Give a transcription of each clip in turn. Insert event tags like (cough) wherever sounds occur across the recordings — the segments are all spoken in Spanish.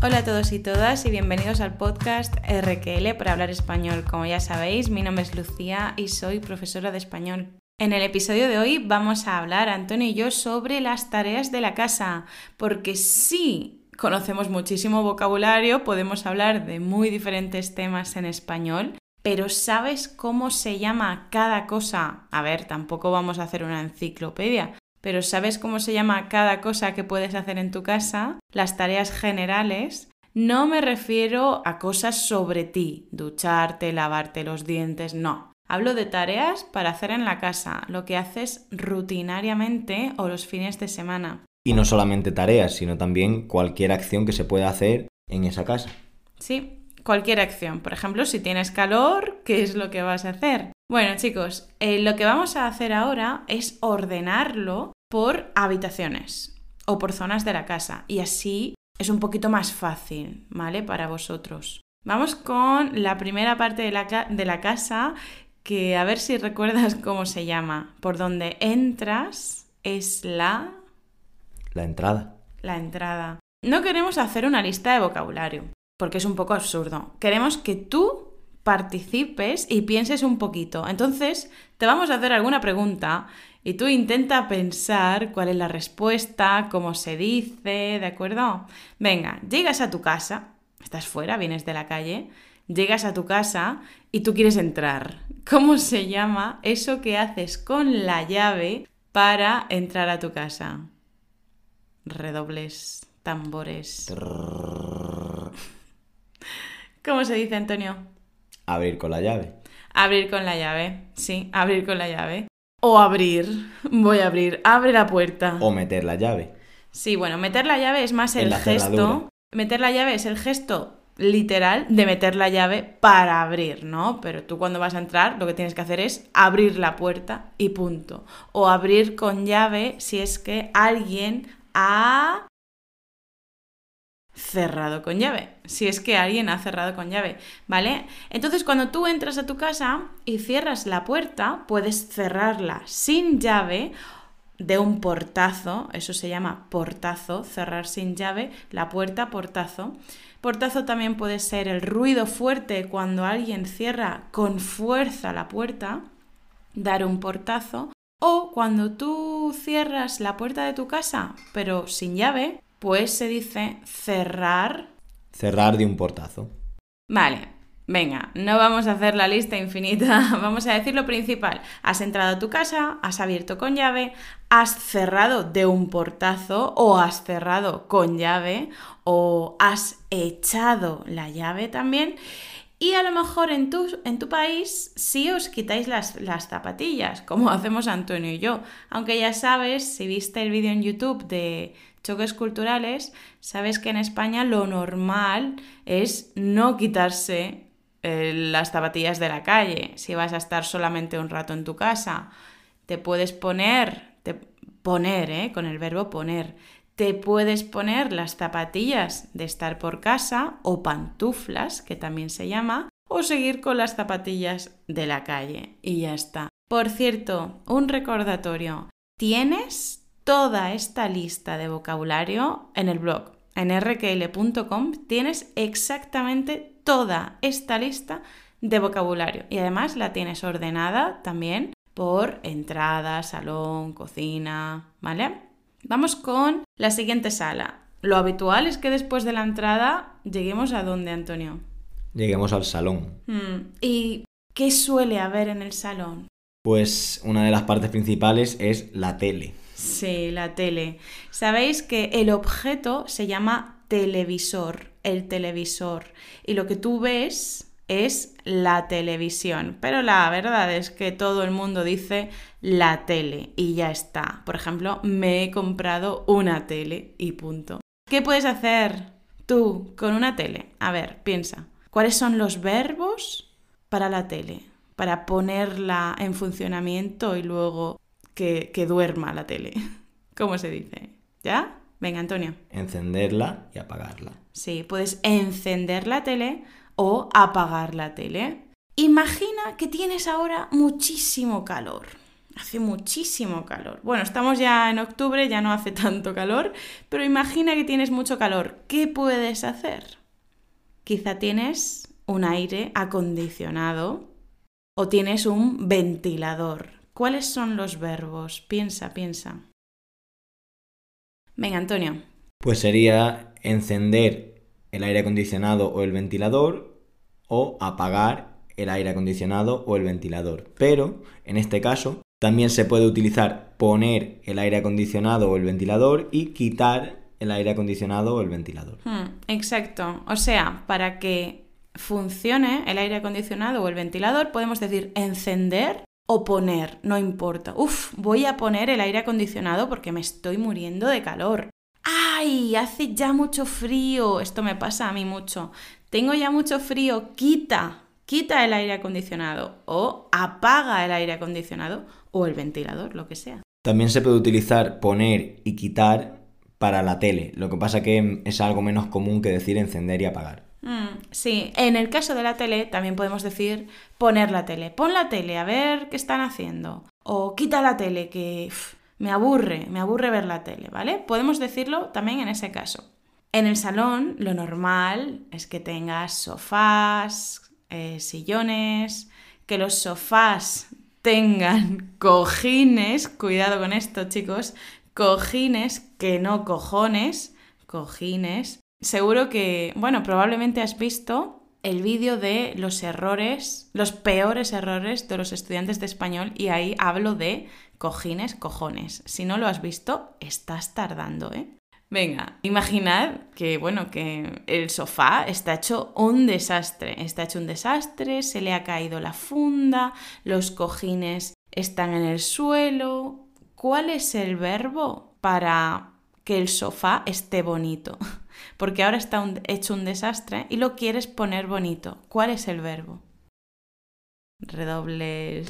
Hola a todos y todas y bienvenidos al podcast RQL para hablar español. Como ya sabéis, mi nombre es Lucía y soy profesora de español. En el episodio de hoy vamos a hablar, Antonio y yo, sobre las tareas de la casa, porque sí conocemos muchísimo vocabulario, podemos hablar de muy diferentes temas en español, pero ¿sabes cómo se llama cada cosa? A ver, tampoco vamos a hacer una enciclopedia, pero ¿sabes cómo se llama cada cosa que puedes hacer en tu casa? Las tareas generales. No me refiero a cosas sobre ti, ducharte, lavarte los dientes, no. Hablo de tareas para hacer en la casa, lo que haces rutinariamente o los fines de semana. Y no solamente tareas, sino también cualquier acción que se pueda hacer en esa casa. Sí, cualquier acción. Por ejemplo, si tienes calor, ¿qué es lo que vas a hacer? Bueno, chicos, eh, lo que vamos a hacer ahora es ordenarlo por habitaciones o por zonas de la casa y así es un poquito más fácil, ¿vale? Para vosotros. Vamos con la primera parte de la, de la casa que a ver si recuerdas (laughs) cómo se llama. Por donde entras es la... La entrada. La entrada. No queremos hacer una lista de vocabulario, porque es un poco absurdo. Queremos que tú participes y pienses un poquito. Entonces, te vamos a hacer alguna pregunta y tú intenta pensar cuál es la respuesta, cómo se dice, ¿de acuerdo? Venga, llegas a tu casa, estás fuera, vienes de la calle, llegas a tu casa y tú quieres entrar. ¿Cómo se llama eso que haces con la llave para entrar a tu casa? Redobles, tambores. ¿Cómo se dice, Antonio? Abrir con la llave. Abrir con la llave, sí, abrir con la llave. O abrir, voy a abrir, abre la puerta. O meter la llave. Sí, bueno, meter la llave es más el gesto. Meter la llave es el gesto literal de meter la llave para abrir, ¿no? Pero tú cuando vas a entrar lo que tienes que hacer es abrir la puerta y punto. O abrir con llave si es que alguien ha cerrado con llave, si es que alguien ha cerrado con llave, ¿vale? Entonces cuando tú entras a tu casa y cierras la puerta, puedes cerrarla sin llave de un portazo, eso se llama portazo, cerrar sin llave, la puerta portazo. Portazo también puede ser el ruido fuerte cuando alguien cierra con fuerza la puerta, dar un portazo, o cuando tú cierras la puerta de tu casa pero sin llave, pues se dice cerrar. Cerrar de un portazo. Vale, venga, no vamos a hacer la lista infinita, (laughs) vamos a decir lo principal. Has entrado a tu casa, has abierto con llave, has cerrado de un portazo o has cerrado con llave o has echado la llave también. Y a lo mejor en tu, en tu país sí os quitáis las, las, zapatillas, como (laughs) hacemos Antonio y yo. Aunque ya sabes, si viste el vídeo en YouTube de choques culturales, sabes que en España lo normal es no quitarse eh, las zapatillas de la calle. Si vas a estar solamente un rato en tu casa, te puedes poner, te, poner, ¿eh? con el verbo poner, te puedes poner las zapatillas de estar por casa o pantuflas, que también se llama, o seguir con las zapatillas de la calle. Y ya está. Por cierto, un recordatorio. Tienes toda esta lista de vocabulario en el blog. En rkl.com tienes exactamente toda esta lista de vocabulario y además la tienes ordenada también por entrada, salón, cocina, ¿vale? Vamos con la siguiente sala. Lo habitual es que después de la entrada lleguemos a dónde, Antonio? Lleguemos al salón. Hmm, ¿Y qué suele haber en el salón? Pues una de las partes principales es la tele. Sí, la tele. Sabéis que el objeto se llama televisor, el televisor. Y lo que tú ves es la televisión. Pero la verdad es que todo el mundo dice la tele y ya está. Por ejemplo, me he comprado una tele y punto. ¿Qué puedes hacer tú con una tele? A ver, piensa. ¿Cuáles son los verbos para la tele? Para ponerla en funcionamiento y luego que, duerma la tele. (laughs) ¿Cómo se dice? ¿Ya? Venga, Antonio. Encenderla y apagarla. Sí, puedes encender la tele o apagar la tele. Imagina que tienes ahora muchísimo calor. hace muchísimo calor. Bueno, estamos ya en octubre, ya no hace (laughs) tanto calor, pero imagina que tienes mucho calor. ¿Qué puedes hacer? Quizá tienes un aire acondicionado o tienes un ventilador. ¿Cuáles son los verbos? Piensa, piensa. Venga, Antonio. Pues sería encender el aire acondicionado o el ventilador o apagar el aire acondicionado o el ventilador. Pero, en este caso, también se puede utilizar poner el aire acondicionado o el ventilador y quitar el aire acondicionado o el ventilador. Hmm, exacto. O sea, para que funcione el aire acondicionado o el ventilador, podemos decir encender o poner, no importa. Uf, voy a poner el aire acondicionado porque me estoy muriendo de calor. ¡Ay! Hace ya mucho frío. Esto me pasa a mí mucho. Tengo ya mucho frío. Quita, quita el aire acondicionado o apaga el aire acondicionado o el ventilador, lo que sea. También se puede utilizar poner y quitar para la tele. Lo que pasa que es algo menos común que decir encender y apagar. Mm, sí, en el caso de la tele también podemos decir poner la tele. Pon la tele, a ver qué están haciendo. O quita la tele, que me aburre, me aburre ver la tele, ¿vale? Podemos decirlo también en ese caso. En el salón lo normal es que tengas sofás, eh, sillones, que los sofás tengan (laughs) cojines, cuidado con esto chicos, cojines que no cojones, cojines, Seguro que, bueno, probablemente has visto el vídeo de los errores, los peores errores de los estudiantes de español y ahí hablo de cojines, cojones. Si no lo has visto, estás tardando, ¿eh? Venga, imaginad que, bueno, que el sofá está hecho un desastre. Está hecho un desastre, se le ha caído la funda, los cojines están en el suelo. ¿Cuál es el verbo para que el sofá esté bonito? (laughs) porque ahora está hecho un desastre y lo quieres poner bonito. ¿Cuál es el verbo? Redobles.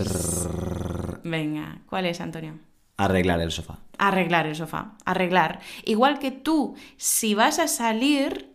Venga, ¿cuál es, Antonio? Arreglar el sofá. Arreglar el sofá. Arreglar. Igual que tú, si vas a salir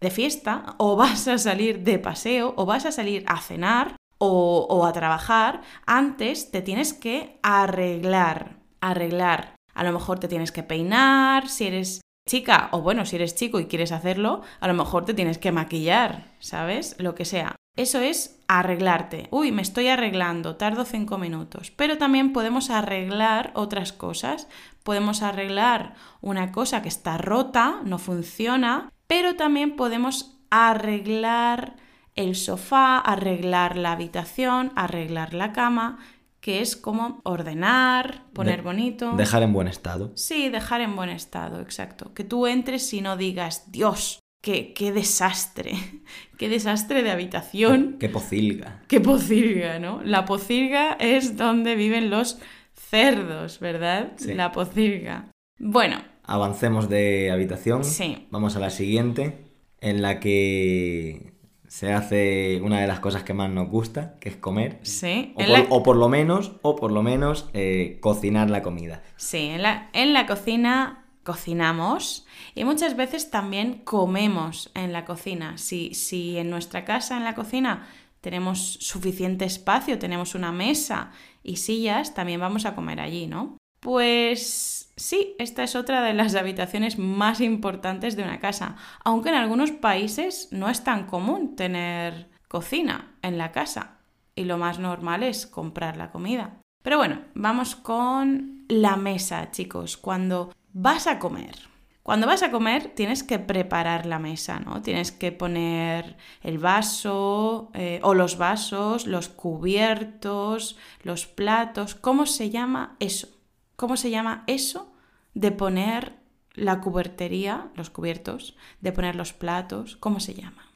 de fiesta, o vas a salir de paseo, o vas a salir a cenar, o, o a trabajar, antes te tienes que arreglar. Arreglar. A lo mejor te tienes que peinar, si eres chica, o bueno, si eres chico y quieres hacerlo, a lo mejor te tienes que maquillar, ¿sabes? Lo que sea. Eso es arreglarte. Uy, me estoy arreglando, tardo cinco minutos. Pero también podemos arreglar otras cosas. Podemos arreglar una cosa que está rota, no funciona, pero también podemos arreglar el sofá, arreglar la habitación, arreglar la cama que es como ordenar, poner bonito. Dejar en buen estado. Sí, dejar en buen estado, exacto. Que tú entres y no digas, Dios, qué, qué desastre, (laughs) qué desastre de habitación. Qué, pocilga. Qué pocilga, ¿no? La pocilga es donde viven los cerdos, ¿verdad? Sí. La pocilga. Bueno. Avancemos de habitación. Sí. Vamos a la siguiente, en la que se hace una de las cosas que más nos gusta, que es comer. Sí. O, por, o por lo menos, o por lo menos eh, cocinar la comida. Sí, en la, en la cocina cocinamos y muchas veces también comemos en la cocina. Si, si en nuestra casa, en la cocina, tenemos suficiente espacio, tenemos una mesa y sillas, también vamos a comer allí, ¿no? Pues sí, esta es otra de las habitaciones más importantes de una casa, aunque en algunos países no es tan común tener cocina en la casa y lo más normal es comprar la comida. Pero bueno, vamos con la mesa, chicos, cuando vas a comer. Cuando vas a comer tienes que preparar la mesa, ¿no? Tienes que poner el vaso eh, o los vasos, los cubiertos, los platos. ¿Cómo se llama eso? ¿Cómo se llama eso de poner la cubertería, los cubiertos, de poner los platos? ¿Cómo se llama?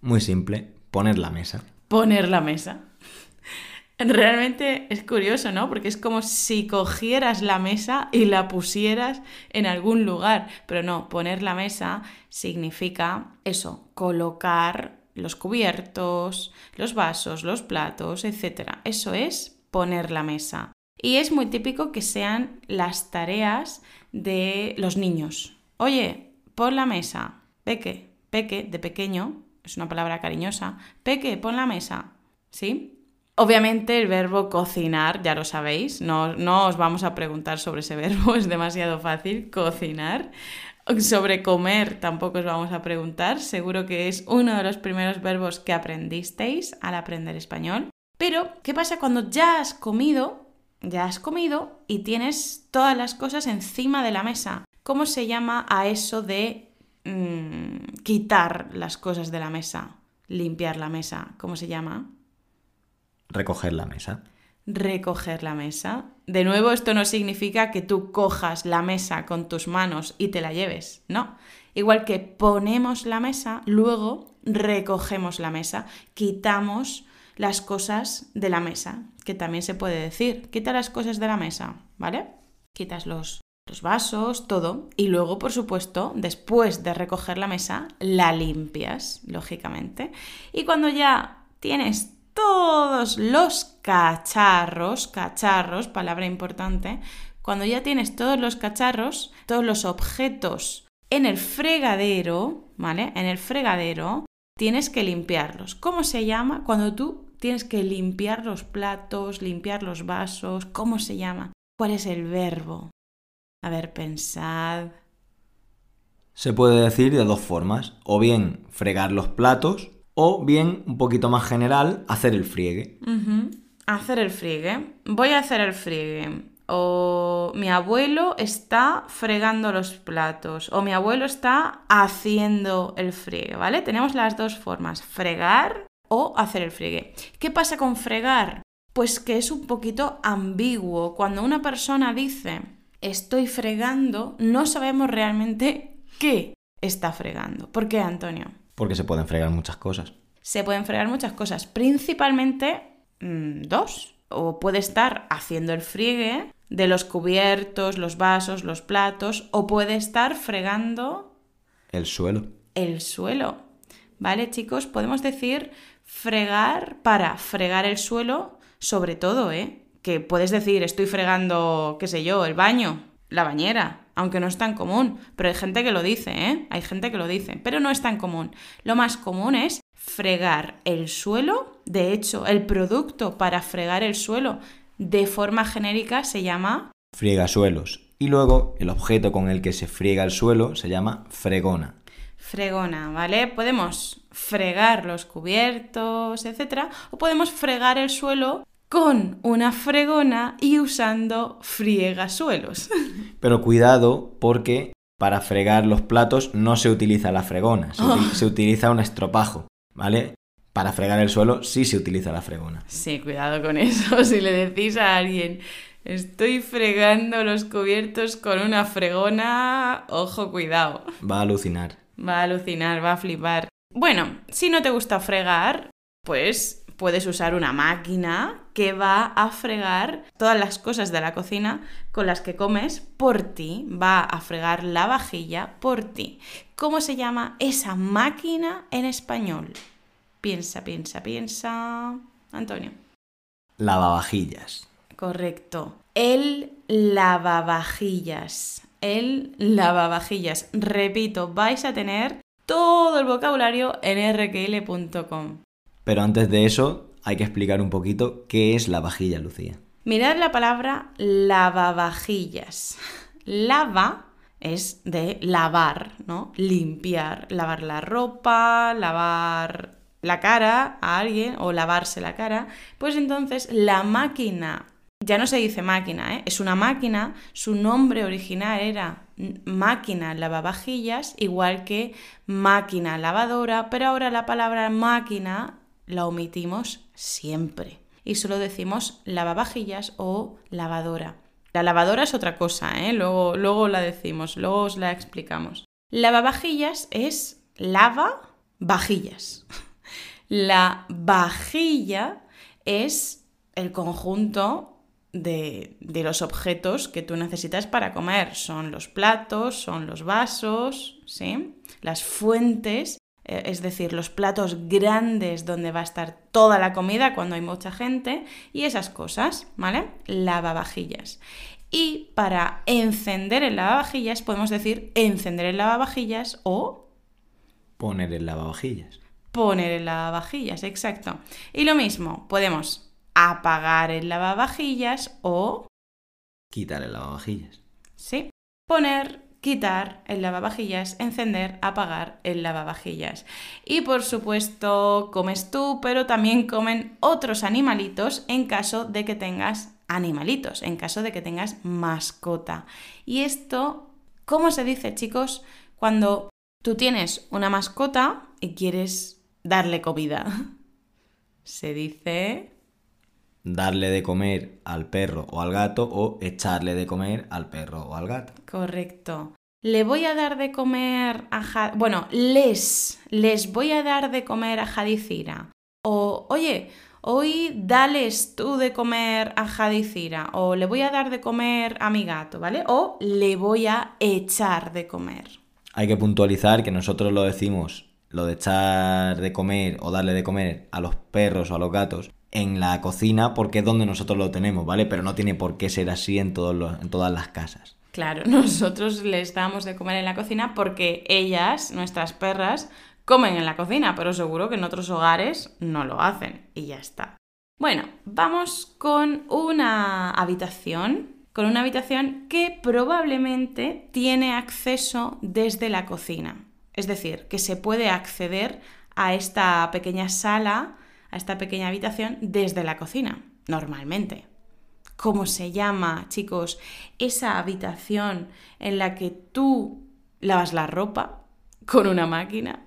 Muy simple, poner la mesa. Poner la mesa. (laughs) Realmente es curioso, ¿no? Porque es como si cogieras la mesa y la pusieras en algún lugar. Pero no, poner la mesa significa eso, colocar los cubiertos, los vasos, los platos, etc. Eso es poner la mesa. Y es muy típico que sean las tareas de los niños. Oye, pon la mesa. Peque, peque, de pequeño, es una palabra cariñosa. Peque, pon la mesa. ¿Sí? Obviamente el verbo cocinar, ya lo sabéis, no, no os vamos a preguntar sobre ese (laughs) verbo, es demasiado fácil, cocinar. Sobre comer tampoco os vamos a preguntar, seguro que es uno de los primeros verbos que aprendisteis al aprender español. Pero, ¿qué pasa cuando ya has comido? Ya has comido y tienes todas las cosas encima de la mesa. ¿Cómo se llama a eso de mm, quitar las cosas de la mesa? Limpiar la mesa. ¿Cómo se llama? Recoger la mesa. Recoger la mesa. De nuevo, esto no significa que tú cojas la mesa con tus manos y te la lleves, no. Igual que ponemos la mesa, luego recogemos la mesa, quitamos las cosas de la mesa, que también se puede decir, quita las cosas de la mesa, ¿vale? Quitas los, los vasos, todo, y luego, por supuesto, después de recoger la mesa, la limpias, lógicamente. Y cuando ya tienes todos los cacharros, cacharros, palabra importante, cuando ya tienes todos los cacharros, todos los objetos en el fregadero, ¿vale? En el fregadero tienes que limpiarlos. ¿Cómo se llama cuando tú tienes que limpiar los platos, limpiar los vasos? ¿Cómo se llama? ¿Cuál es el verbo? A ver, pensad. Se puede decir de dos formas, o bien fregar los platos o bien, un poquito más general, hacer el friegue. Hacer el friegue. Voy a hacer el friegue. O mi abuelo está fregando los platos. O mi abuelo está haciendo el friegue, ¿vale? Tenemos las dos formas, fregar o hacer el friegue. ¿Qué pasa con fregar? Pues que es un poquito ambiguo. Cuando una persona dice estoy fregando, no sabemos realmente qué está fregando. ¿Por qué, Antonio? Porque se pueden fregar muchas cosas. Se pueden fregar muchas cosas, principalmente mm, dos. O puede estar haciendo el friegue de los cubiertos, los vasos, los platos, o puede estar fregando... El suelo. El suelo. ¿Vale, chicos? Podemos decir fregar para fregar el suelo, sobre todo, ¿eh? Que puedes decir, estoy fregando, qué sé yo, el baño, la bañera, aunque no es tan común, pero hay gente que lo dice, ¿eh? Hay gente que lo dice, pero no es tan común. Lo más común es fregar el suelo. De hecho, el producto para fregar el suelo de forma genérica se llama friegasuelos. Y luego el objeto con el que se friega el suelo se llama fregona. Fregona, ¿vale? Podemos fregar los cubiertos, etcétera, o podemos fregar el suelo con una fregona y usando friegasuelos. (laughs) Pero cuidado porque para fregar los platos no se utiliza la fregona, se, oh. utiliza un estropajo, ¿vale? Para fregar el suelo sí se utiliza la fregona. Sí, cuidado con eso. (laughs) Si le decís a alguien, estoy fregando los cubiertos con una fregona, ojo, cuidado. Va a alucinar. Va a alucinar, va a flipar. Bueno, si no te gusta fregar, pues puedes usar una máquina que va a fregar todas las cosas de la cocina con las que comes por ti, va a fregar la vajilla por ti. ¿Cómo se llama esa máquina en español? Piensa, piensa, piensa. Antonio. Lavavajillas. Correcto. El lavavajillas. El lavavajillas. Repito, vais a tener todo el vocabulario en rql.com. Pero antes de eso, hay que explicar un poquito qué es la vajilla, Lucía. Mirad la palabra lavavajillas. Lava es de lavar, ¿no? Limpiar, lavar la ropa, lavar la cara a alguien o lavarse la cara. Pues entonces la máquina, ya no se dice máquina, ¿eh? es una máquina, su nombre original era máquina lavavajillas, igual que máquina lavadora, pero ahora la palabra máquina la omitimos siempre y solo decimos lavavajillas o lavadora. La lavadora es otra cosa, ¿eh? luego, luego la decimos, luego os la explicamos. Lavavajillas es lava vajillas. (laughs) La vajilla es el conjunto de, de, los objetos que tú necesitas para comer. Son los platos, son los vasos, ¿sí? las fuentes eh, es decir, los platos grandes donde va a estar toda la comida cuando hay mucha gente y esas cosas, ¿vale? Lavavajillas. Y para encender el lavavajillas podemos decir encender el lavavajillas o poner el lavavajillas. Poner el lavavajillas, exacto. Y lo mismo, podemos apagar el lavavajillas o... Quitar el lavavajillas. Sí, poner, quitar el lavavajillas, encender, apagar el lavavajillas. Y por supuesto, comes tú, pero también comen otros animalitos en caso de que tengas animalitos, en caso de que tengas mascota. Y esto, ¿cómo se dice, chicos? Cuando tú tienes una mascota y quieres darle comida. (laughs) Se dice... Darle de comer al perro o al gato o echarle de comer al perro o al gato. Correcto. Le voy a dar de comer a... Ja- Bueno, les, les voy a dar de comer a Jadicira. O, oye, hoy dales tú de comer a Jadicira. O le voy a dar de comer a mi gato, ¿vale? O le voy a echar de comer. Hay que puntualizar que nosotros lo decimos, lo de echar de comer o darle de comer a los perros o a los gatos en la cocina porque es donde nosotros lo tenemos, ¿vale? Pero no tiene por qué ser así en, todas las casas. Claro, (laughs) nosotros les damos de comer en la cocina porque ellas, nuestras perras, comen en la cocina, pero seguro que en otros hogares no lo hacen y ya está. Bueno, vamos con una habitación, con una habitación que probablemente tiene acceso desde la cocina. Es decir, que se puede acceder a esta pequeña sala, a esta pequeña habitación desde la cocina, normalmente. ¿Cómo se llama, chicos, esa habitación en la que tú lavas la ropa con una máquina?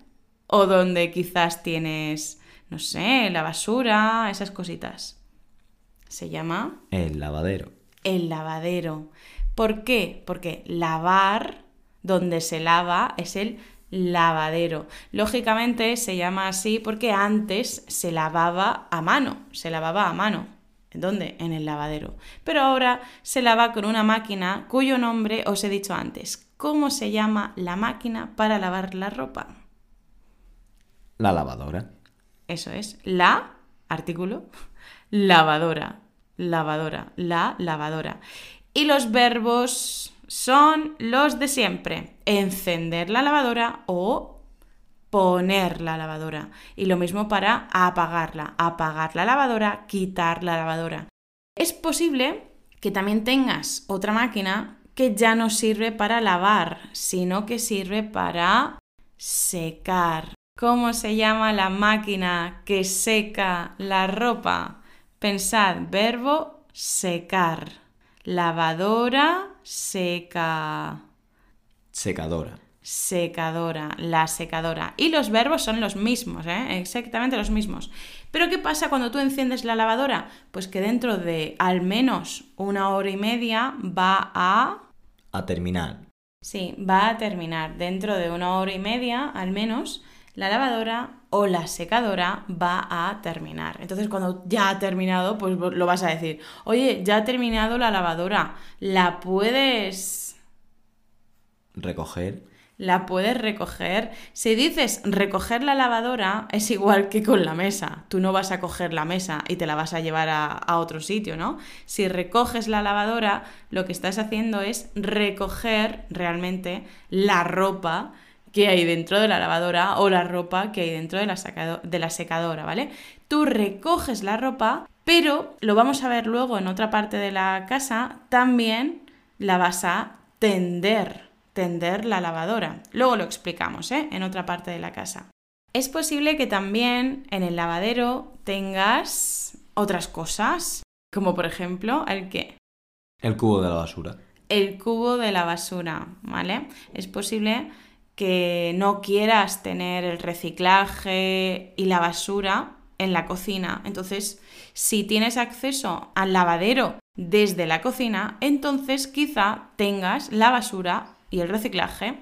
O donde quizás tienes, no sé, la basura, esas cositas. Se llama El lavadero. el lavadero. ¿Por qué? Porque lavar, donde se lava, es el lavadero. Lógicamente se llama así porque antes se lavaba a mano, se lavaba a mano. ¿En dónde? En el lavadero. Pero ahora se lava con una máquina cuyo nombre os he dicho antes. ¿Cómo se llama la máquina para lavar la ropa? La lavadora. Eso es, la, artículo, lavadora, lavadora, la lavadora. Y los verbos son los de siempre, encender la lavadora o poner la lavadora. Y lo mismo para apagarla, apagar la lavadora, quitar la lavadora. Es posible que también tengas otra máquina que ya no sirve para lavar, sino que sirve para secar. ¿Cómo se llama la máquina que seca la ropa? Pensad, verbo secar. Lavadora seca. Secadora. Secadora, la secadora. Y los verbos son los mismos, ¿eh? exactamente los mismos. Pero ¿qué pasa cuando tú enciendes la lavadora? Pues que dentro de al menos una hora y media va a A terminar. Sí, va a terminar dentro de una hora y media, al menos, la lavadora o la secadora va a terminar. Entonces, cuando ya ha terminado, pues lo vas a decir, oye, ya ha terminado la lavadora, ¿la puedes... Recoger. la puedes recoger? Si dices recoger la lavadora, es igual que con la mesa. Tú no vas a coger la mesa y te la vas a llevar a, a otro sitio, ¿no? Si recoges la lavadora, lo que estás haciendo es recoger realmente la ropa que hay dentro de la lavadora o la ropa que hay dentro de la, de la secadora, ¿vale? Tú recoges la ropa, pero lo vamos a ver luego en otra parte de la casa, también la vas a tender, tender la lavadora. Luego lo explicamos, ¿eh? En otra parte de la casa. Es posible que también en el lavadero tengas otras cosas, como por ejemplo el que El cubo de la basura. el cubo de la basura, ¿vale? Es posible que no quieras tener el reciclaje y la basura en la cocina. Entonces, si tienes acceso al lavadero desde la cocina, entonces quizá tengas la basura y el reciclaje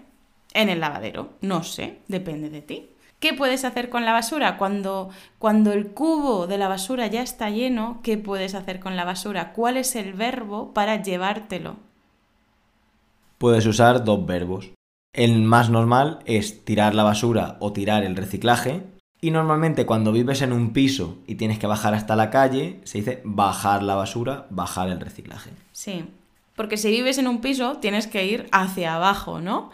en el lavadero. No sé, depende de ti. ¿Qué puedes hacer con la basura? Cuando, cuando el cubo de la basura ya está lleno, ¿qué puedes hacer con la basura? ¿Cuál es el verbo para llevártelo? Puedes usar dos verbos. El más normal es tirar la basura o tirar el reciclaje. Y normalmente cuando vives en un piso y tienes que bajar hasta la calle, se dice bajar la basura, bajar el reciclaje. Sí, porque si vives en un piso tienes que ir hacia abajo, ¿no?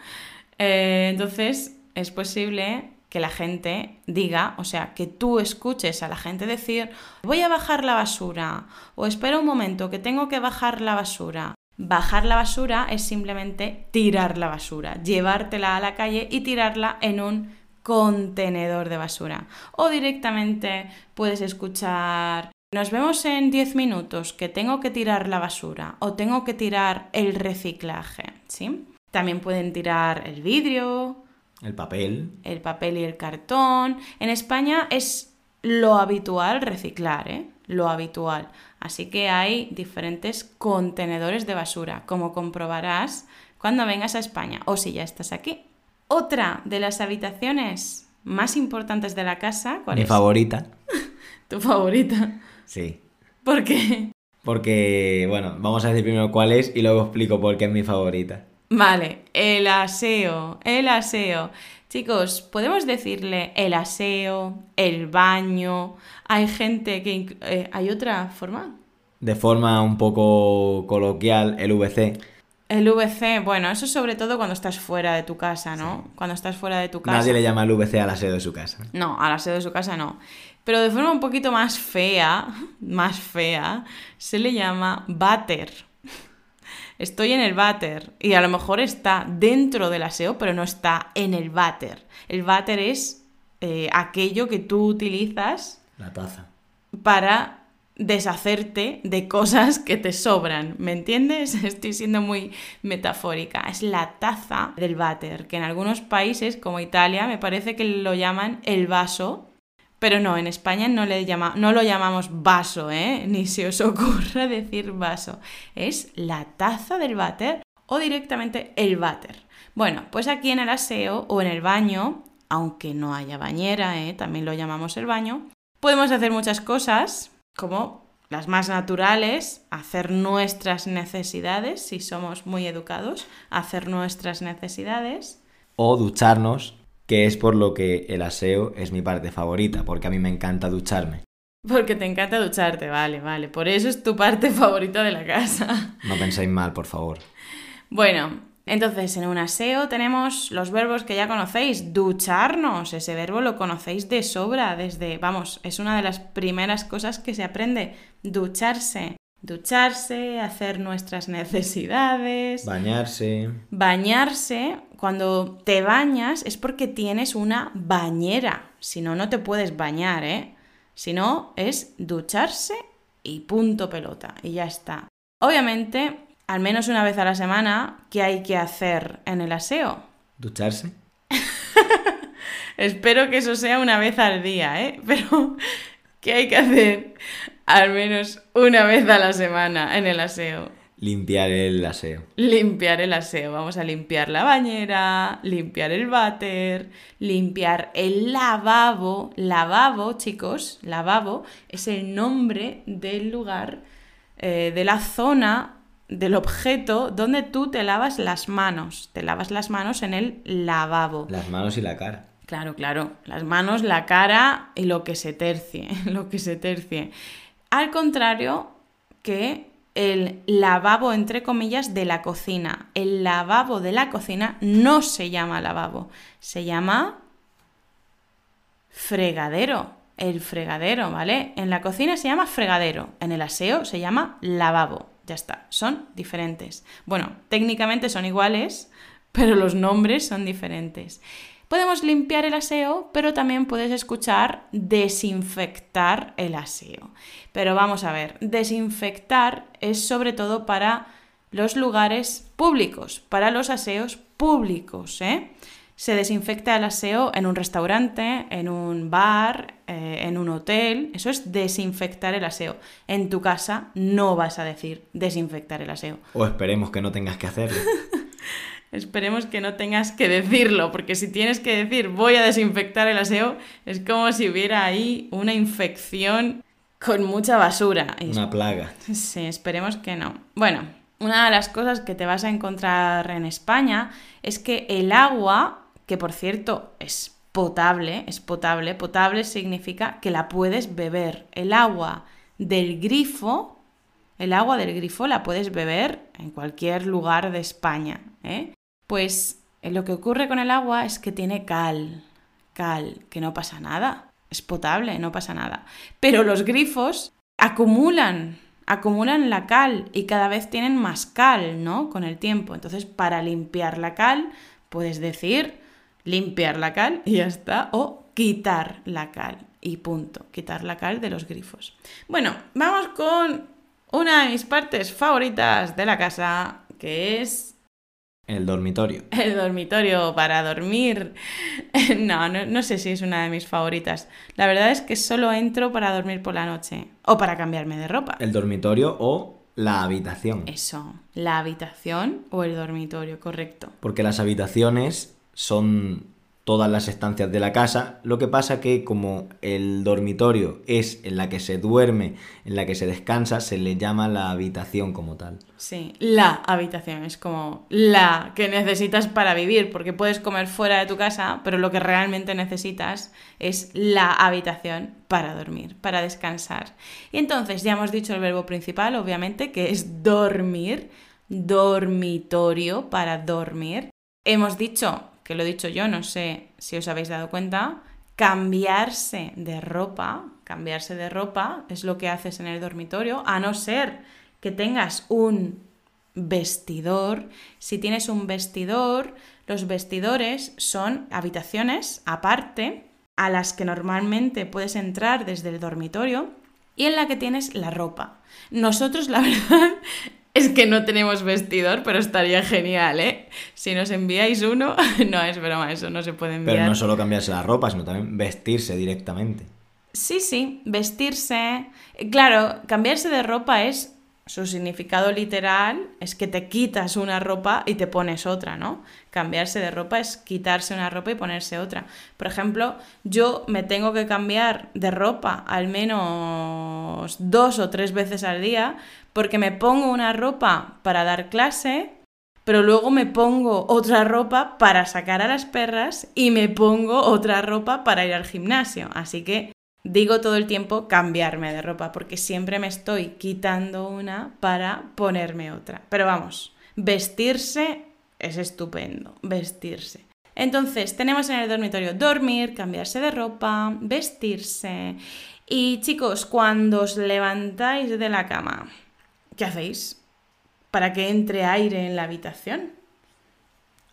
Eh, entonces es posible que la gente diga, o sea, que tú escuches a la gente decir, voy a bajar la basura, o espera un momento, que tengo que bajar la basura. Bajar la basura es simplemente tirar la basura, llevártela a la calle y tirarla en un contenedor de basura. O directamente puedes escuchar, nos vemos en 10 minutos, que tengo que tirar la basura o tengo que tirar el reciclaje, ¿sí? También pueden tirar el vidrio, el papel. El papel y el cartón. En España es lo habitual reciclar, ¿eh? Lo habitual. Así que hay diferentes contenedores de basura, como comprobarás cuando vengas a España o si ya estás aquí. Otra de las habitaciones más importantes de la casa, ¿cuál Mi favorita. (laughs) ¿Tu favorita? Sí. ¿Por qué? Porque, bueno, vamos a decir primero cuál es y luego explico por qué es mi favorita. Vale, el aseo, el aseo. Chicos, podemos decirle el aseo, el baño. Hay gente que... Eh, ¿Hay otra forma? De forma un poco coloquial, el VC. El VC, bueno, eso sobre todo cuando estás fuera de tu casa, ¿no? Cuando estás fuera de tu casa. Nadie le llama el VC al aseo de su casa. No, al aseo de su casa no. Pero de forma un poquito más fea, (laughs) más fea, se le llama váter estoy en el váter y a lo mejor está dentro del aseo, pero no está en el váter. El váter es eh, aquello que tú utilizas. La taza. Para deshacerte de cosas que te sobran, ¿me entiendes? (laughs) Estoy siendo muy metafórica. Es la taza del váter, que en algunos países como Italia me parece que lo llaman el vaso pero no, en España no, le llama, no lo llamamos vaso, ¿eh? (laughs) Ni se os ocurra decir vaso. Es la taza del váter o directamente el váter. Bueno, pues aquí en el aseo o en el baño, aunque no haya bañera, ¿eh? también lo llamamos el baño, podemos hacer muchas cosas, como las más naturales, hacer nuestras necesidades, si somos muy educados, hacer nuestras necesidades. O ducharnos que es por lo que el aseo es mi parte favorita, porque a mí me encanta ducharme. Porque te encanta ducharte, vale, vale. Por eso es tu parte (laughs) favorita de la casa. No penséis mal, por favor. Bueno, entonces en un aseo tenemos los verbos que ya conocéis. Ducharnos, ese verbo lo conocéis de sobra desde, vamos, es una de las primeras cosas que se aprende. Ducharse. Ducharse, hacer nuestras necesidades. Bañarse. Bañarse cuando te bañas es porque tienes una bañera. Si no, no te puedes bañar, ¿eh? Si no, es ducharse y punto pelota. Y ya está. Obviamente, al menos una vez a la semana, ¿qué hay que hacer en el aseo? ¿Ducharse? (laughs) Espero que eso sea una vez al día, ¿eh? Pero, ¿qué hay que hacer al menos una vez a la semana en el aseo? Limpiar el aseo. Limpiar el aseo. Vamos a limpiar la bañera, limpiar el váter, limpiar el lavabo. Lavabo, chicos, lavabo es el nombre del lugar, eh, de la zona, del objeto donde tú te lavas las manos. Te lavas las manos en el lavabo. Las manos y la cara. Claro, claro. Las manos, la cara y lo que se tercie. (laughs) Lo que se tercie. Al contrario que el lavabo, entre comillas, de la cocina. El lavabo de la cocina no se llama lavabo, se llama fregadero. El fregadero, ¿vale? En la cocina se llama fregadero, en el aseo se llama lavabo. Ya está, son diferentes. Bueno, técnicamente son iguales, (laughs) pero los nombres son diferentes. Podemos limpiar el aseo, pero también puedes escuchar desinfectar el aseo. Pero vamos a ver, desinfectar es sobre todo para los lugares públicos, para los aseos públicos. ¿eh? Se desinfecta el aseo en un restaurante, en un bar, eh, en un hotel. Eso es desinfectar el aseo. En tu casa no vas a decir desinfectar el aseo. O esperemos que no tengas que hacerlo. (laughs) Esperemos que no tengas que decirlo, porque si tienes que decir voy a desinfectar el aseo, es como si hubiera ahí una infección con mucha basura. Una plaga. Sí, esperemos que no. Bueno, una de las cosas que te vas a encontrar en España es que el agua, que por cierto es potable, es potable, potable significa que la puedes beber. El agua del grifo, el agua del grifo la puedes beber en cualquier lugar de España. ¿eh? Pues eh, lo que ocurre con el agua es que tiene cal. cal, que no pasa nada. Es potable, no pasa nada. Pero los grifos acumulan, acumulan la cal y cada vez tienen más cal, ¿no? Con el tiempo. Entonces, para limpiar la cal, puedes decir limpiar la cal y ya está, o quitar la cal y punto, quitar la cal de los grifos. Bueno, vamos con una de mis partes favoritas de la casa, que es el dormitorio. (laughs) El dormitorio para dormir. (laughs) No, no, no, sé si es una de mis favoritas. La verdad es que solo entro para dormir por la noche o para cambiarme de ropa. El dormitorio o la habitación. Eso, la habitación o el dormitorio, correcto. Porque las habitaciones son todas las estancias de la casa. Lo que pasa que como el dormitorio es en la que se duerme, en la que se descansa, se le llama la habitación como tal. Sí, la habitación es como la que necesitas para vivir, porque puedes comer fuera de tu casa, pero lo que realmente necesitas es la habitación para dormir, para descansar. Y entonces ya hemos dicho el verbo principal, obviamente, que es dormir, dormitorio para dormir. Hemos dicho que lo he dicho yo, no sé si os habéis dado cuenta, cambiarse de ropa, cambiarse de ropa es lo que haces en el dormitorio, a no ser que tengas un vestidor. Si tienes un vestidor, los vestidores son habitaciones aparte a las que normalmente puedes entrar desde el dormitorio y en la que tienes la ropa. Nosotros, la (laughs) verdad, es que no tenemos vestidor, pero estaría genial, ¿eh? Si nos enviáis uno, (laughs) no es broma, eso no se puede enviar. Pero no solo cambiarse la ropa, sino también vestirse directamente. Sí, sí, vestirse. Claro, cambiarse de ropa es su significado literal es que te quitas una ropa y te pones otra, ¿no? Cambiarse de ropa es quitarse una ropa y ponerse otra. Por ejemplo, yo me tengo que cambiar de ropa al menos dos o tres veces al día porque me pongo una ropa para dar clase, pero luego me pongo otra ropa para sacar a las perras y me pongo otra ropa para ir al gimnasio. Así que Digo todo el tiempo cambiarme de ropa porque siempre me estoy quitando una para ponerme otra. Pero vamos, vestirse es estupendo, vestirse. Entonces, tenemos en el dormitorio dormir, cambiarse de ropa, vestirse. Y chicos, cuando os levantáis de la cama, ¿qué hacéis? Para que entre aire en la habitación.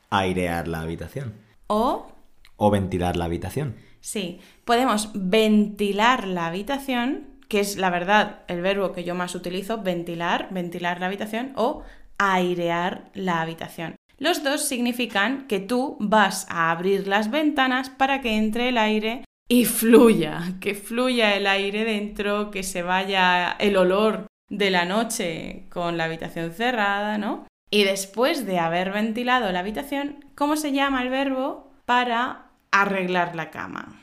Airear la habitación. O... O ventilar la habitación. Sí, podemos ventilar la habitación, que es la verdad el verbo que yo más utilizo, ventilar, ventilar la habitación o airear la habitación. Los dos significan que tú vas a abrir las ventanas para que entre el aire y fluya, que fluya el aire dentro, que se vaya el olor de la noche con la habitación cerrada, ¿no? Y después de haber ventilado la habitación, ¿cómo se llama el verbo para arreglar la cama.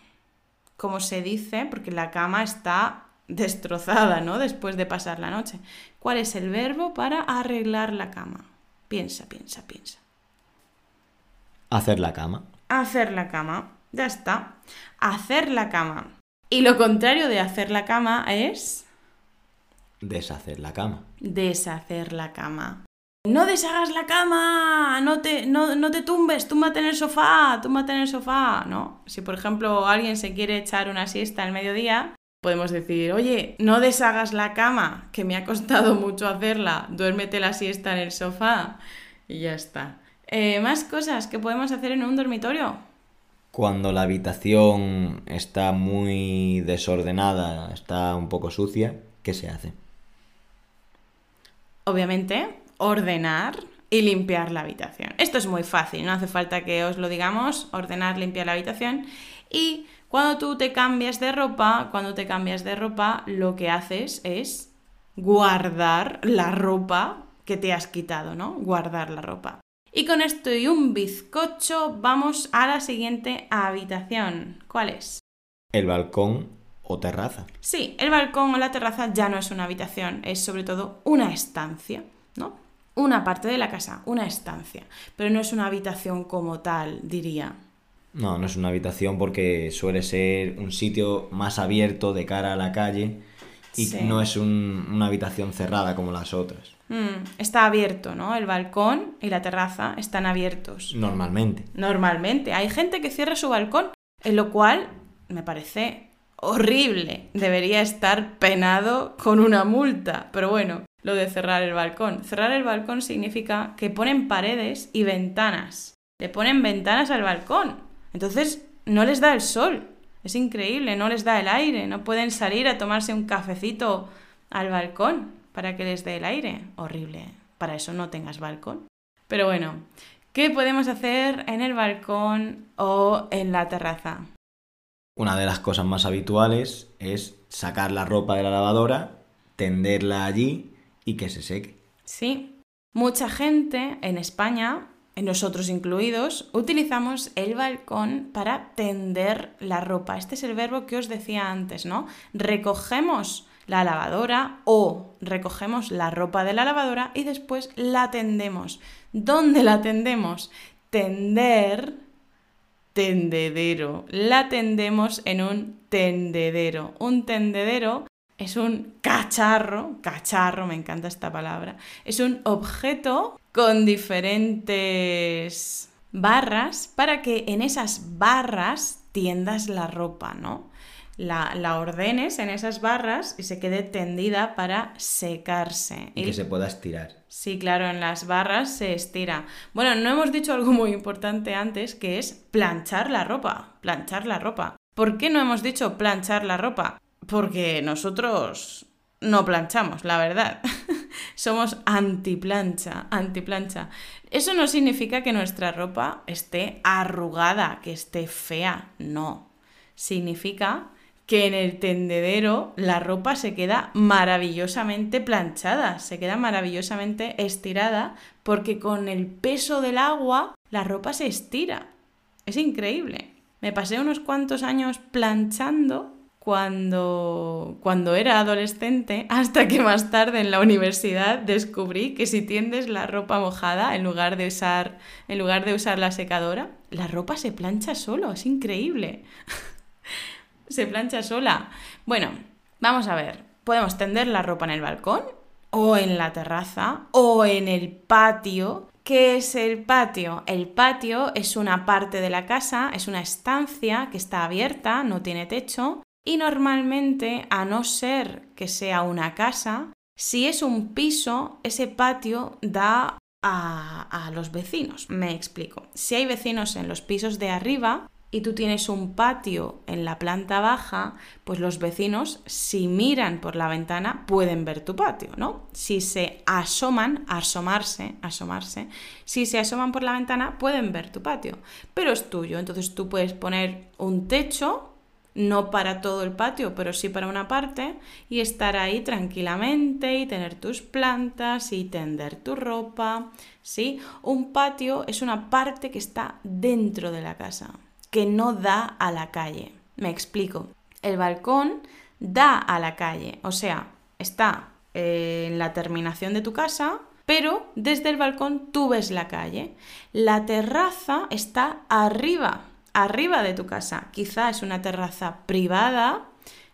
Como se dice, porque la cama está destrozada, ¿no? Después de pasar la noche. ¿Cuál es el verbo para arreglar la cama? Piensa, piensa, piensa. Hacer la cama. Hacer la cama. Ya está. Hacer la cama. Y lo contrario de hacer la cama es... Deshacer la cama. Deshacer la cama no deshagas la cama, no te, no, no te tumbes, túmbate en el sofá, túmbate en el sofá, ¿no? Si por ejemplo alguien se quiere echar una siesta al mediodía, podemos decir, oye, no deshagas la cama, que me ha costado (laughs) mucho hacerla, duérmete la siesta en el sofá y ya está. Eh, más cosas que podemos hacer en un dormitorio. Cuando la habitación está muy desordenada, está un poco sucia, ¿qué se hace? Obviamente, ordenar y limpiar la habitación. Esto es muy fácil, no hace falta que os lo digamos, ordenar, limpiar la habitación. Y cuando tú te cambias de ropa, cuando te cambias de ropa, lo que haces es guardar la ropa que te has quitado, ¿no? Guardar la ropa. Y con esto y un bizcocho vamos a la siguiente habitación. ¿Cuál es? El balcón o terraza. Sí, el balcón o la terraza ya no es una habitación, es sobre todo una estancia, ¿no? una parte de la casa, una estancia, pero no es una habitación como tal, diría. No, no es una habitación porque suele ser un sitio más abierto de cara a la calle y no es una habitación cerrada como las otras. Mm, está abierto, ¿no? El balcón y la terraza están abiertos. Normalmente. Normalmente. Hay gente que cierra su balcón En lo cual me parece horrible. Debería estar penado con una multa. Pero bueno, lo de cerrar el balcón. Cerrar el balcón significa que ponen paredes y ventanas. Le ponen ventanas al balcón. Entonces no les da el sol. Es increíble, no les da el aire. No pueden salir a tomarse un cafecito al balcón para que les dé el aire. Horrible. Para eso no tengas balcón. Pero bueno, ¿qué podemos hacer en el balcón o en la terraza? Una de las cosas más habituales es sacar la ropa de la lavadora, tenderla allí y que se seque. Sí, mucha gente en España, nosotros incluidos, utilizamos el balcón para tender la ropa. Este es el verbo que os decía antes, ¿no? Recogemos la lavadora o recogemos la ropa de la lavadora y después la tendemos. ¿Dónde la tendemos? Tender tendedero. La tendemos en un tendedero. Un tendedero es un cacharro, cacharro, me encanta esta palabra, es un objeto con diferentes barras para que en esas barras tiendas la ropa, ¿no? La, ordenes en esas barras y se quede tendida para secarse. Y, y que se pueda estirar. Sí, claro, en las barras se estira. Bueno, no hemos dicho algo muy importante antes, que es planchar la ropa. Planchar la ropa. ¿Por qué no hemos dicho planchar la ropa? Porque nosotros no planchamos, la verdad. (laughs) Somos antiplancha, antiplancha. Eso no significa que nuestra ropa esté arrugada, que esté fea, no. Significa que en el tendedero la ropa se queda maravillosamente planchada, se queda maravillosamente estirada, porque con el peso del agua la ropa se estira. Es increíble. Me pasé unos cuantos años planchando cuando, cuando era adolescente, hasta que más tarde en la universidad descubrí que si tiendes la ropa mojada en lugar de usar, en lugar de usar la secadora, la ropa se plancha solo, es increíble. (laughs) se plancha sola. Bueno, vamos a ver. Podemos tender la ropa en el balcón o en la terraza o en el patio. ¿Qué es el patio? El patio es una parte de la casa, es una estancia que está abierta, no tiene techo y normalmente, a no ser que sea una casa, si es un piso, ese patio da a, a, los vecinos. Me explico. Si hay vecinos en los pisos de arriba, y tú tienes un patio en la planta baja, pues los vecinos, si miran por la ventana, pueden ver tu patio, ¿no? Si se asoman, asomarse, asomarse, si se asoman por la ventana, pueden ver tu patio, pero es tuyo, entonces tú puedes poner un techo no para todo el patio, pero sí para una parte, y estar ahí tranquilamente y tener tus plantas y tender tu ropa, ¿sí? Un patio es una parte que está dentro de la casa que no da a la calle. Me explico. El balcón da a la calle, o sea, está eh, en la terminación de tu casa, pero desde el balcón tú ves la calle. La terraza está arriba, arriba de tu casa. Quizá es una terraza privada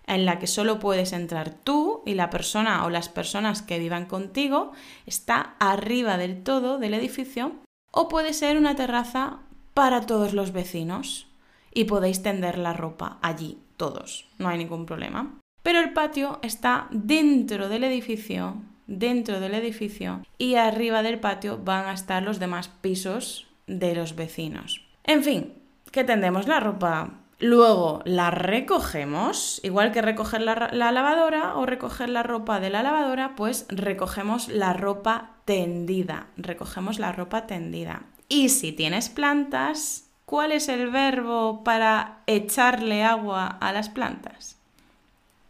en la que solo puedes entrar tú y la persona o las personas que vivan contigo, está arriba del todo del edificio, o puede ser una terraza para todos los vecinos y podéis tender la ropa allí todos, no hay ningún problema. Pero el patio está dentro del edificio, dentro del edificio y arriba del patio van a estar los demás pisos de los vecinos. En fin, que tendemos la ropa. Luego la recogemos, igual que recoger la, la, lavadora o recoger la ropa de la lavadora, pues recogemos la ropa tendida, recogemos la ropa tendida. Y si tienes plantas, ¿Cuál es el verbo para echarle agua a las plantas?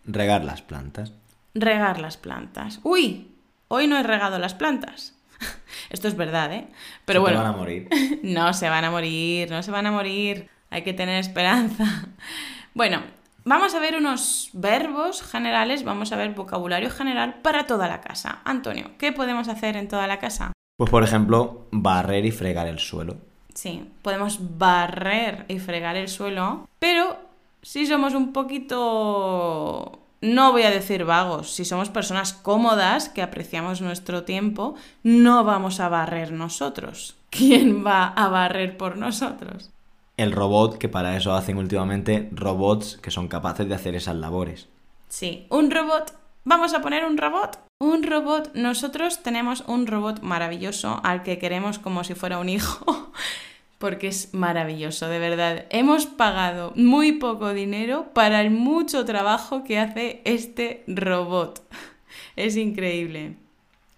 Regar las plantas. Regar las plantas. Uy, hoy no he regado las plantas. (laughs) Esto es verdad, ¿eh? Pero bueno. Se van a morir. (laughs) No se van a morir, no se van a morir. Hay que tener esperanza. (laughs) Bueno, vamos a ver unos verbos generales, vamos a ver vocabulario general para toda la casa. Antonio, ¿qué podemos hacer en toda la casa? Pues por ejemplo, barrer y fregar el suelo. Sí, podemos barrer y fregar el suelo, pero si somos un poquito no voy a decir vagos, si somos personas cómodas que apreciamos nuestro tiempo, no vamos a barrer nosotros. (laughs) ¿Quién va a barrer por nosotros? el robot, que para eso hacen últimamente robots que son capaces de hacer esas labores. Sí, un robot. Vamos a poner un robot. Un robot. Nosotros tenemos un robot maravilloso al que queremos como si fuera un hijo. (laughs) Porque es maravilloso, de verdad. Hemos pagado muy poco dinero para el mucho trabajo que hace este robot. (laughs) Es increíble.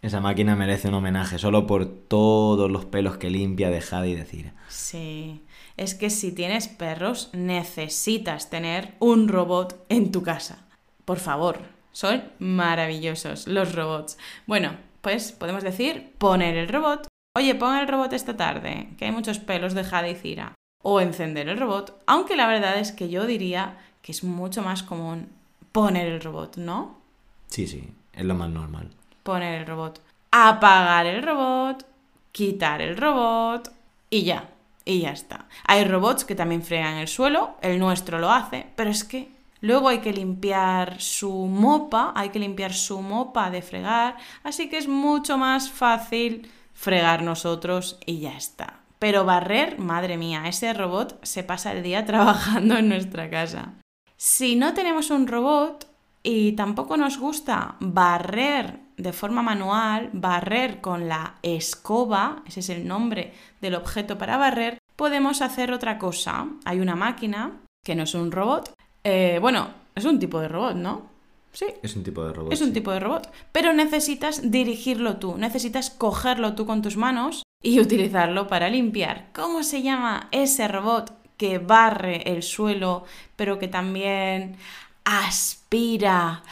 Esa máquina merece un homenaje solo por todos los pelos que limpia, deja y decir. Sí, es que si tienes perros necesitas tener un robot en tu casa. Por favor, son maravillosos los robots. Bueno, pues podemos decir poner el robot. Oye, pon el robot esta tarde, que hay muchos pelos de Jade y Cira. O encender el robot, aunque la verdad es que yo diría que es mucho más común poner el robot, ¿no? Sí, sí, es lo más normal poner el robot, apagar el robot, quitar el robot y ya, y ya está. Hay robots que también fregan el suelo, el nuestro lo hace, pero es que luego hay que limpiar su mopa, hay que limpiar su mopa de fregar, así que es mucho más fácil fregar nosotros y ya está. Pero barrer, madre mía, ese robot se pasa el día (laughs) trabajando en nuestra casa. Si no tenemos un robot y tampoco nos gusta barrer de forma manual, barrer con la escoba, ese es el nombre del objeto para barrer, podemos hacer otra cosa. Hay una máquina, que no es un robot, eh, bueno, es un tipo de robot, ¿no? Sí. Es un tipo de robot. Es un tipo de robot. Pero necesitas dirigirlo tú, necesitas cogerlo tú con tus manos y (laughs) utilizarlo para limpiar. ¿Cómo se llama ese robot que barre el suelo, pero que también aspira,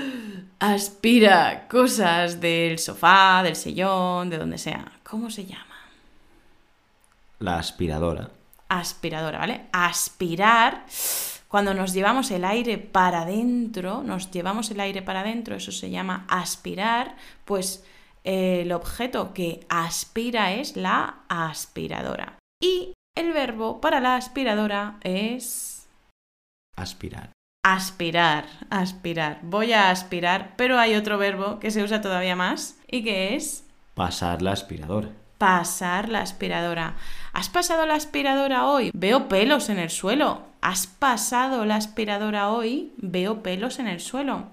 (gasps) aspira cosas del sofá, del sillón, de donde sea. ¿Cómo se llama? La aspiradora. Aspiradora, ¿vale? Aspirar, cuando nos llevamos el aire para adentro, nos llevamos el aire para adentro, eso se llama aspirar, pues el objeto que aspira es la aspiradora. Y el verbo para la aspiradora es... Aspirar. Aspirar, aspirar. Voy a aspirar, pero hay otro verbo que se usa todavía más y que es... Pasar la aspiradora. Pasar la aspiradora. ¿Has pasado la aspiradora hoy? Veo pelos en el suelo. ¿Has pasado la aspiradora hoy? Veo pelos en el suelo.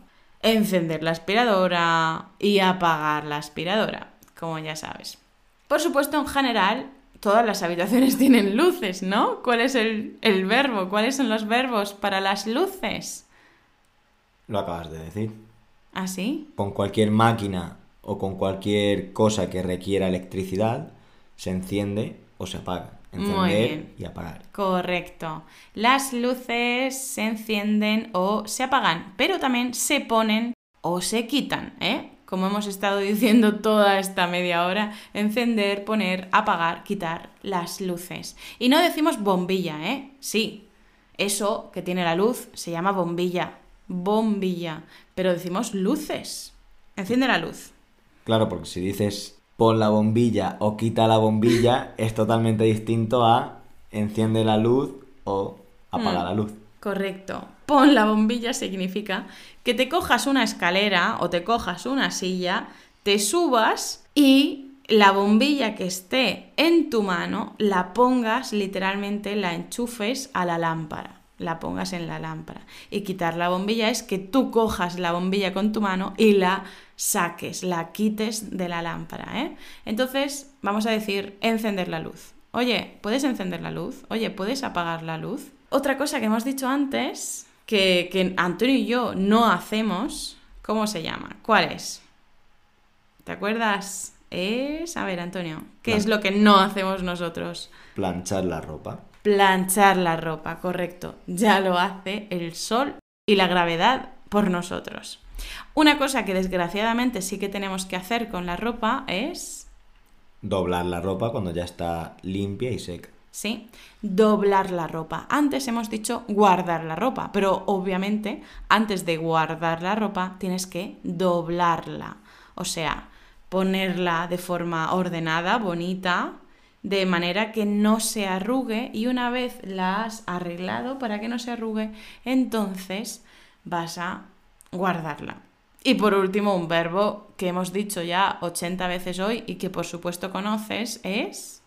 Encender la aspiradora y apagar la aspiradora, como ya sabes. Por supuesto, en general, todas las habitaciones (laughs) tienen luces, ¿no? ¿Cuál es el, verbo? ¿Cuáles son los verbos para las luces? Lo acabas de decir. ¿Ah, sí? Con cualquier máquina o con cualquier cosa que requiera electricidad, se enciende o se apaga. Encender y apagar. Correcto. Las luces se encienden o se apagan, pero también se ponen o se quitan, ¿eh? como hemos estado (laughs) diciendo toda esta media hora, encender, poner, apagar, quitar las luces. Y no decimos bombilla, ¿eh? Sí, eso que tiene la luz se llama bombilla, bombilla, pero decimos luces. Enciende la luz. Claro, porque si dices pon la bombilla o quita la bombilla, (laughs) es totalmente distinto a enciende la luz o apaga mm. la luz. Correcto. Pon la bombilla significa que te cojas una escalera o te cojas una silla, te subas y la bombilla que esté en tu mano la pongas literalmente, la enchufes a la lámpara, la pongas en la lámpara. Y quitar la bombilla es que tú cojas la bombilla con tu mano y la saques, la quites de la lámpara. ¿eh? Entonces vamos a decir encender la luz. Oye, ¿puedes encender la luz? Oye, ¿puedes apagar la luz? Otra cosa que hemos dicho antes, que, que Antonio y yo no hacemos, ¿cómo se llama? ¿Cuál es? ¿Te acuerdas? Es, a ver, Antonio, ¿qué es lo que no hacemos nosotros? Planchar la ropa. Planchar la ropa, correcto. Ya lo hace el sol y la gravedad por nosotros. Una cosa que desgraciadamente sí que tenemos que hacer con la ropa es... Doblar la ropa cuando ya está limpia y seca. ¿sí? Doblar la ropa. Antes hemos dicho guardar la ropa, pero obviamente antes de guardar la ropa tienes que doblarla. O sea, ponerla de forma ordenada, bonita, de manera que no se arrugue y una vez la has arreglado para que no se arrugue, entonces vas a guardarla. Y por último, un verbo que hemos dicho ya 80 veces hoy y que por supuesto conoces es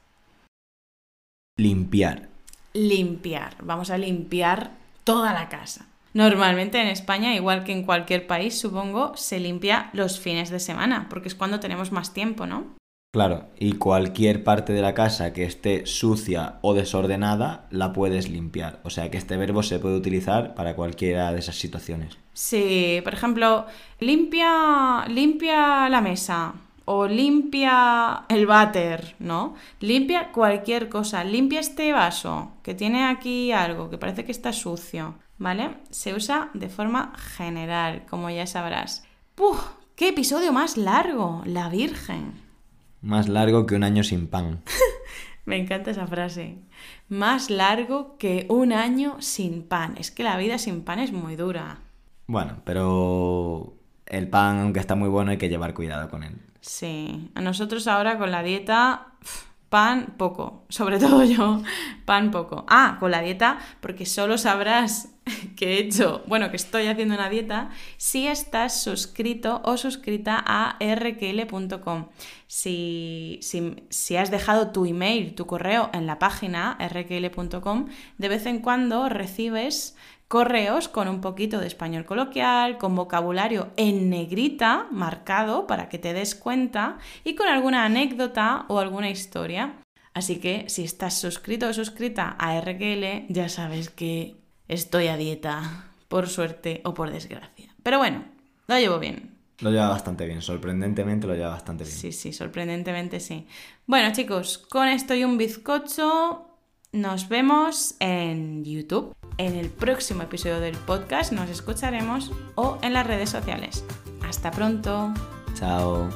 Limpiar. limpiar. Vamos a limpiar toda la casa. Normalmente en España, igual que en cualquier país, supongo, se limpia los fines de semana, porque es cuando tenemos más tiempo, ¿no? Claro, y cualquier parte de la casa que esté sucia o desordenada la puedes limpiar. O sea que este verbo se puede utilizar para cualquiera de esas situaciones. Sí, por ejemplo, limpia, limpia la mesa o limpia el váter, ¿no? Limpia cualquier cosa, limpia este vaso que tiene aquí algo que parece que está sucio, ¿vale? Se usa de forma general, como ya sabrás. ¡Puf! ¡Qué episodio más largo! La Virgen. Más largo que un año sin pan. (laughs) Me encanta esa frase. Más largo que un año sin pan. Es que la vida sin pan es muy dura. Bueno, pero el pan, aunque está muy bueno, hay que llevar cuidado con él. Sí, a nosotros ahora con la dieta, pan poco, sobre (laughs) todo yo, pan poco. Ah, con la dieta, porque solo sabrás (laughs) que he hecho, bueno, que estoy haciendo una dieta, si estás suscrito o suscrita a rql.com. Si, si, si, has dejado tu email, tu correo en la página rql.com, de vez en cuando recibes correos con un poquito de español coloquial, con vocabulario en negrita marcado para que te des cuenta y con alguna anécdota o alguna historia. Así que si estás suscrito o suscrita a RQL, ya sabes que estoy a dieta, por suerte o por desgracia. Pero bueno, lo llevo bien. Lo lleva bastante bien, sorprendentemente lo lleva bastante bien. Sí, sí, sorprendentemente sí. Bueno, chicos, con esto y un bizcocho, nos vemos en YouTube. En el próximo episodio del podcast nos escucharemos o en las redes sociales. Hasta pronto. Chao.